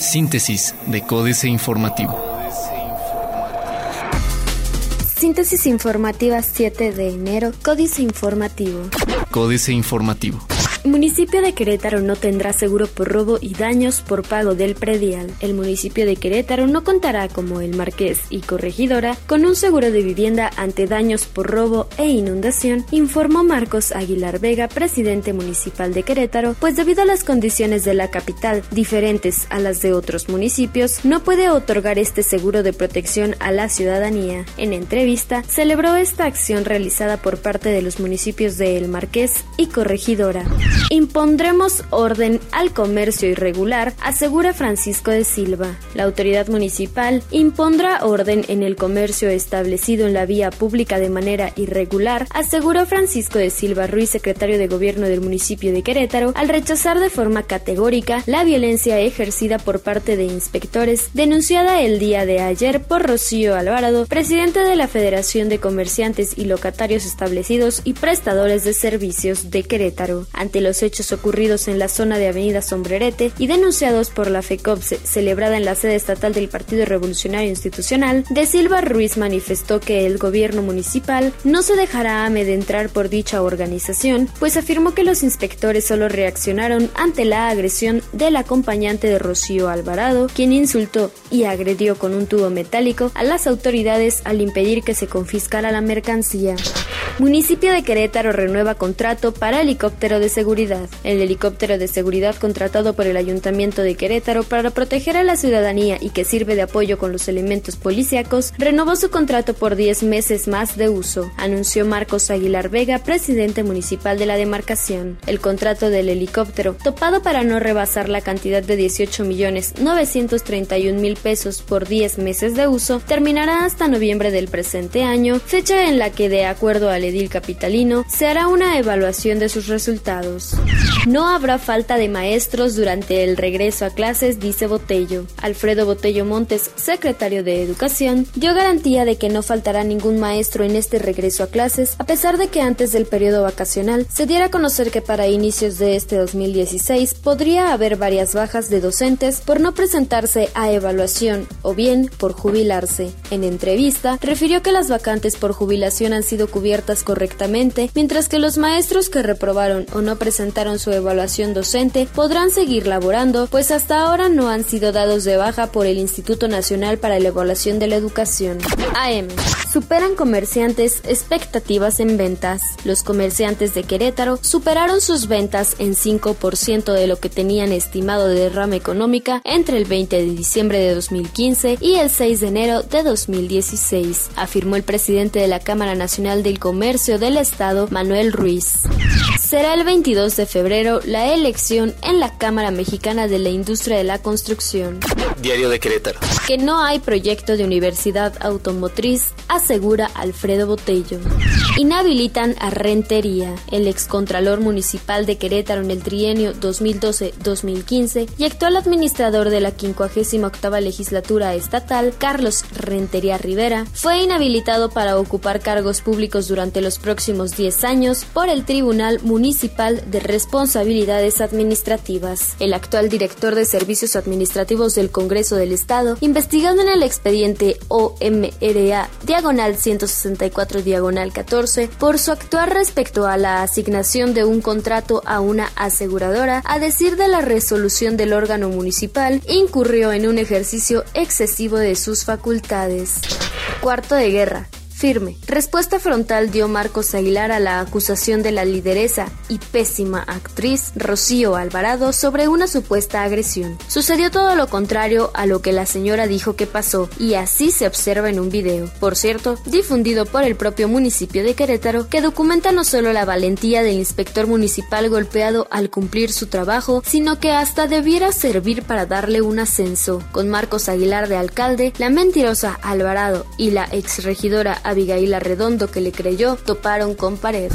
Síntesis de Códice Informativo. Síntesis informativa 7 de enero, Códice Informativo. Códice Informativo. Municipio de Querétaro no tendrá seguro por robo y daños por pago del predial. El municipio de Querétaro no contará, como el Marqués y Corregidora, con un seguro de vivienda ante daños por robo e inundación, informó Marcos Aguilar Vega, presidente municipal de Querétaro, pues debido a las condiciones de la capital, diferentes a las de otros municipios, no puede otorgar este seguro de protección a la ciudadanía. En entrevista, celebró esta acción realizada por parte de los municipios de El Marqués y Corregidora. Impondremos orden al comercio irregular, asegura Francisco de Silva. La autoridad municipal impondrá orden en el comercio establecido en la vía pública de manera irregular, aseguró Francisco de Silva Ruiz, secretario de gobierno del municipio de Querétaro, al rechazar de forma categórica la violencia ejercida por parte de inspectores, denunciada el día de ayer por Rocío Alvarado, presidente de la Federación de Comerciantes y Locatarios Establecidos y Prestadores de Servicios de Querétaro. Ante los hechos ocurridos en la zona de Avenida Sombrerete y denunciados por la FECOPSE celebrada en la sede estatal del Partido Revolucionario Institucional, De Silva Ruiz manifestó que el gobierno municipal no se dejará amedrentar por dicha organización, pues afirmó que los inspectores solo reaccionaron ante la agresión del acompañante de Rocío Alvarado, quien insultó y agredió con un tubo metálico a las autoridades al impedir que se confiscara la mercancía. Municipio de Querétaro renueva contrato para helicóptero de seguridad. El helicóptero de seguridad contratado por el Ayuntamiento de Querétaro para proteger a la ciudadanía y que sirve de apoyo con los elementos policíacos renovó su contrato por 10 meses más de uso, anunció Marcos Aguilar Vega, presidente municipal de la demarcación. El contrato del helicóptero, topado para no rebasar la cantidad de 18 millones 931 mil pesos por 10 meses de uso, terminará hasta noviembre del presente año, fecha en la que, de acuerdo al edil capitalino, se hará una evaluación de sus resultados. No habrá falta de maestros durante el regreso a clases, dice Botello. Alfredo Botello Montes, secretario de Educación, dio garantía de que no faltará ningún maestro en este regreso a clases, a pesar de que antes del periodo vacacional se diera a conocer que para inicios de este 2016 podría haber varias bajas de docentes por no presentarse a evaluación o bien por jubilarse. En entrevista, refirió que las vacantes por jubilación han sido cubiertas correctamente, mientras que los maestros que reprobaron o no presentaron su evaluación docente podrán seguir laborando, pues hasta ahora no han sido dados de baja por el Instituto Nacional para la Evaluación de la Educación. AM. Superan comerciantes expectativas en ventas. Los comerciantes de Querétaro superaron sus ventas en 5% de lo que tenían estimado de derrama económica entre el 20 de diciembre de 2015 y el 6 de enero de 2016, afirmó el presidente de la Cámara Nacional del Comercio del Estado, Manuel Ruiz. Será el 22 de febrero la elección en la Cámara Mexicana de la Industria de la Construcción. Diario de Querétaro. Que no hay proyecto de universidad automotriz, asegura Alfredo Botello. Inhabilitan a Rentería. El excontralor municipal de Querétaro en el trienio 2012-2015 y actual administrador de la 58 legislatura estatal, Carlos Rentería Rivera, fue inhabilitado para ocupar cargos públicos durante los próximos 10 años por el Tribunal Municipal de Responsabilidades Administrativas. El actual director de Servicios Administrativos del Congreso del Estado, investigado en el expediente OMRA diagonal 164 diagonal 14 por su actuar respecto a la asignación de un contrato a una aseguradora, a decir de la resolución del órgano municipal, incurrió en un ejercicio excesivo de sus facultades. Cuarto de guerra firme. Respuesta frontal dio Marcos Aguilar a la acusación de la lideresa y pésima actriz Rocío Alvarado sobre una supuesta agresión. Sucedió todo lo contrario a lo que la señora dijo que pasó y así se observa en un video, por cierto, difundido por el propio municipio de Querétaro, que documenta no solo la valentía del inspector municipal golpeado al cumplir su trabajo, sino que hasta debiera servir para darle un ascenso. Con Marcos Aguilar de alcalde, la mentirosa Alvarado y la exregidora Abigail Arredondo, que le creyó, toparon con pared.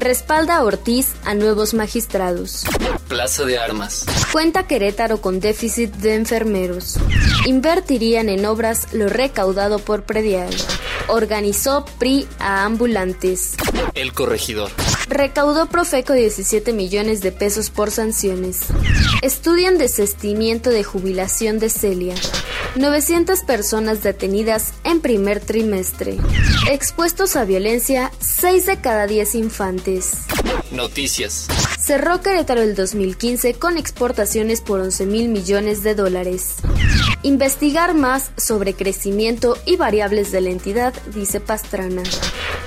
Respalda Ortiz a nuevos magistrados. Plaza de Armas. Cuenta Querétaro con déficit de enfermeros. Invertirían en obras lo recaudado por predial. Organizó PRI a ambulantes. El corregidor. Recaudó Profeco 17 millones de pesos por sanciones. Estudian desestimiento de jubilación de Celia. 900 personas detenidas en primer trimestre. Expuestos a violencia, 6 de cada 10 infantes. Noticias. Cerró Querétaro el 2015 con exportaciones por 11 mil millones de dólares. Investigar más sobre crecimiento y variables de la entidad, dice Pastrana.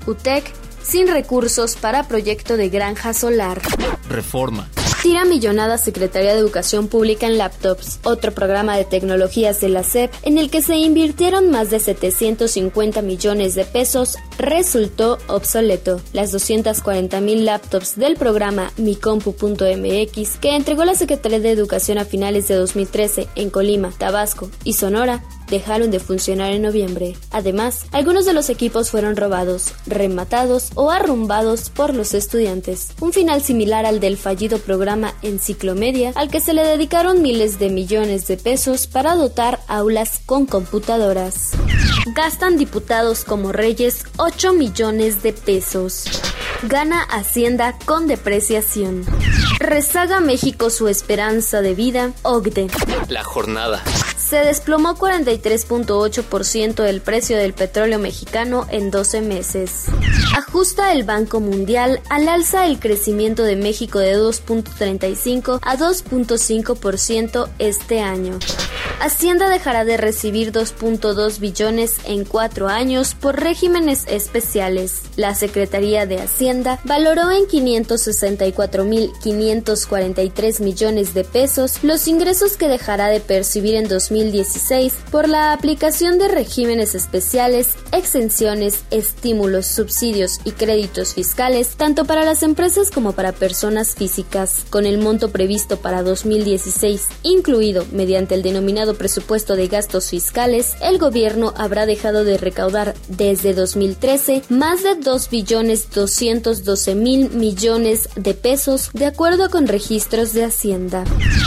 UTEC sin recursos para proyecto de granja solar. Reforma. Tira millonada Secretaría de Educación Pública en laptops, otro programa de tecnologías de la SEP en el que se invirtieron más de 750 millones de pesos, resultó obsoleto. Las 240 mil laptops del programa micompu.mx que entregó la Secretaría de Educación a finales de 2013 en Colima, Tabasco y Sonora dejaron de funcionar en noviembre. Además, algunos de los equipos fueron robados, rematados o arrumbados por los estudiantes. Un final similar al del fallido programa Enciclomedia, al que se le dedicaron miles de millones de pesos para dotar aulas con computadoras. Gastan diputados como reyes 8 millones de pesos. Gana Hacienda con depreciación. Rezaga México su esperanza de vida, OCDE. La jornada se desplomó 43.8% el precio del petróleo mexicano en 12 meses. Ajusta el Banco Mundial al alza el crecimiento de México de 2.35 a 2.5% este año. Hacienda dejará de recibir 2.2 billones en cuatro años por regímenes especiales. La Secretaría de Hacienda valoró en 564.543 millones de pesos los ingresos que dejará de percibir en 2016 por la aplicación de regímenes especiales, exenciones, estímulos, subsidios y créditos fiscales tanto para las empresas como para personas físicas, con el monto previsto para 2016, incluido mediante el denominado presupuesto de gastos fiscales, el gobierno habrá dejado de recaudar desde 2013 más de 2 billones 212 mil millones de pesos, de acuerdo con registros de Hacienda.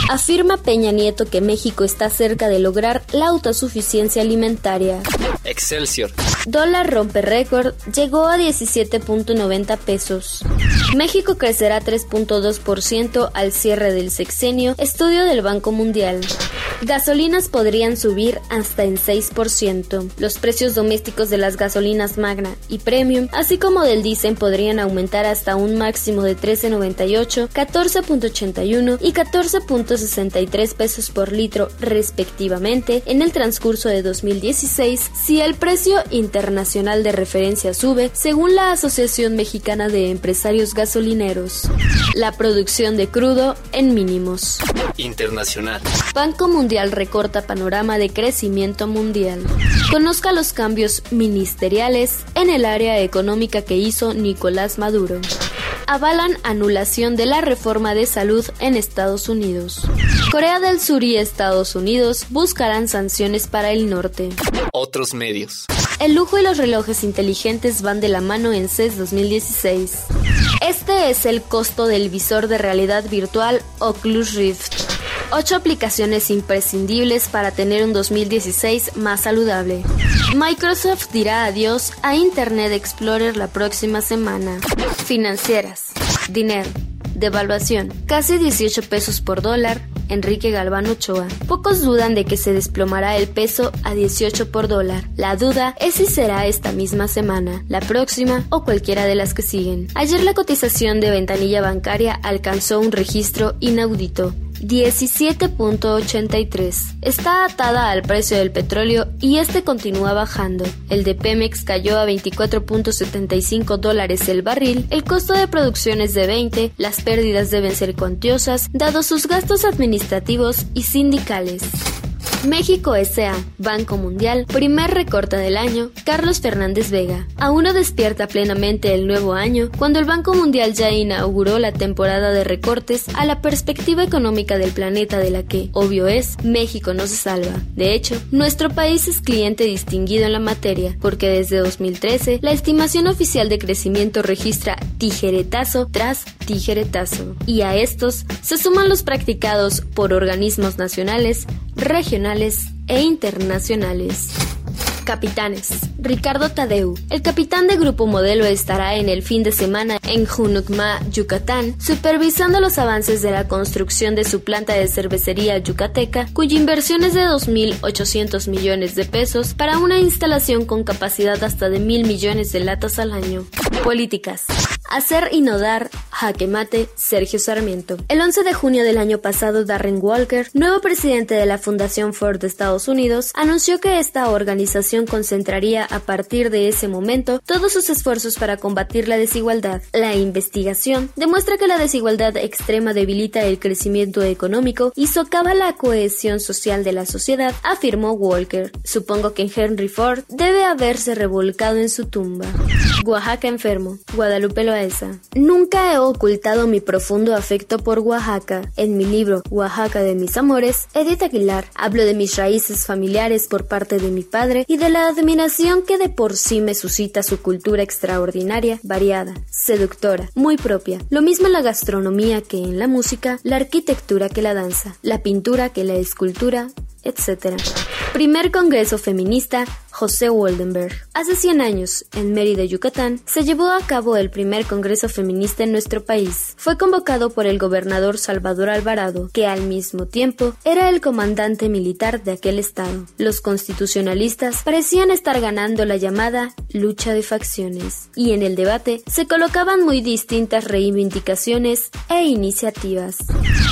Afirma Peña Nieto que México está cerca de lograr la autosuficiencia alimentaria. Excelsior. Dólar rompe récord, llegó a 17.90 pesos. México crecerá 3.2% al cierre del sexenio, estudio del Banco Mundial. Gasolinas podrían subir hasta en 6%. Los precios domésticos de las gasolinas Magna y Premium, así como del diésel, podrían aumentar hasta un máximo de 13.98, 14.81 y 14.63 pesos por litro respectivamente en el transcurso de 2016 si el precio internacional de referencia sube, según la Asociación Mexicana de Empresarios Gasolineros. La producción de crudo en mínimos. Internacional. Banco Mundial recorta panorama de crecimiento mundial. Conozca los cambios ministeriales en el área económica que hizo Nicolás Maduro. Avalan anulación de la reforma de salud en Estados Unidos. Corea del Sur y Estados Unidos buscarán sanciones para el norte. Otros medios. El lujo y los relojes inteligentes van de la mano en CES 2016. Este es el costo del visor de realidad virtual Oculus Rift. Ocho aplicaciones imprescindibles para tener un 2016 más saludable. Microsoft dirá adiós a Internet Explorer la próxima semana. Financieras. Dinero. Devaluación. Casi 18 pesos por dólar. Enrique Galván Ochoa. Pocos dudan de que se desplomará el peso a 18 por dólar. La duda es si será esta misma semana, la próxima o cualquiera de las que siguen. Ayer la cotización de ventanilla bancaria alcanzó un registro inaudito. 17.83. Está atada al precio del petróleo y este continúa bajando. El de Pemex cayó a 24.75 dólares el barril, el costo de producción es de 20, las pérdidas deben ser cuantiosas, dado sus gastos administrativos y sindicales. México S.A. Banco Mundial, primer recorte del año, Carlos Fernández Vega. Aún no despierta plenamente el nuevo año, cuando el Banco Mundial ya inauguró la temporada de recortes a la perspectiva económica del planeta de la que, obvio es, México no se salva. De hecho, nuestro país es cliente distinguido en la materia, porque desde 2013 la estimación oficial de crecimiento registra tijeretazo tras tijeretazo. Y a estos se suman los practicados por organismos nacionales, regionales e internacionales. Capitanes. Ricardo Tadeu, el capitán de Grupo Modelo, estará en el fin de semana en Junucma, Yucatán, supervisando los avances de la construcción de su planta de cervecería yucateca, cuya inversión es de 2.800 millones de pesos para una instalación con capacidad hasta de mil millones de latas al año. Políticas. Hacer y no dar, jaque mate, Sergio Sarmiento. El 11 de junio del año pasado, Darren Walker, nuevo presidente de la Fundación Ford de Estados Unidos, anunció que esta organización concentraría a partir de ese momento todos sus esfuerzos para combatir la desigualdad. La investigación demuestra que la desigualdad extrema debilita el crecimiento económico y socava la cohesión social de la sociedad, afirmó Walker. Supongo que Henry Ford debe haberse revolcado en su tumba. Oaxaca enfermo. Guadalupe Nunca he ocultado mi profundo afecto por Oaxaca. En mi libro Oaxaca de mis amores, Edith Aguilar, hablo de mis raíces familiares por parte de mi padre y de la admiración que de por sí me suscita su cultura extraordinaria, variada, seductora, muy propia. Lo mismo en la gastronomía que en la música, la arquitectura que la danza, la pintura que la escultura, etc. Primer Congreso Feminista José Waldenberg. Hace 100 años, en Mérida, Yucatán, se llevó a cabo el primer Congreso Feminista en nuestro país. Fue convocado por el gobernador Salvador Alvarado, que al mismo tiempo era el comandante militar de aquel estado. Los constitucionalistas parecían estar ganando la llamada lucha de facciones, y en el debate se colocaban muy distintas reivindicaciones e iniciativas.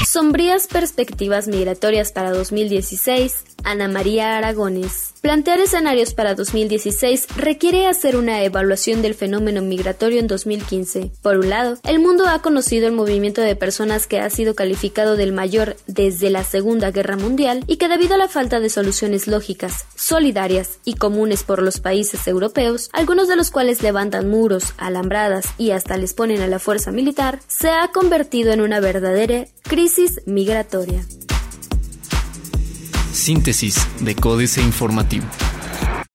Sombrías perspectivas migratorias para 2016, Ana María Aragones. Plantear escenarios para 2016 requiere hacer una evaluación del fenómeno migratorio en 2015. Por un lado, el mundo ha conocido el movimiento de personas que ha sido calificado del mayor desde la Segunda Guerra Mundial y que debido a la falta de soluciones lógicas, solidarias y comunes por los países europeos, algunos de los cuales levantan muros, alambradas y hasta les ponen a la fuerza militar, se ha convertido en una verdadera crisis migratoria. Síntesis de Códice Informativo.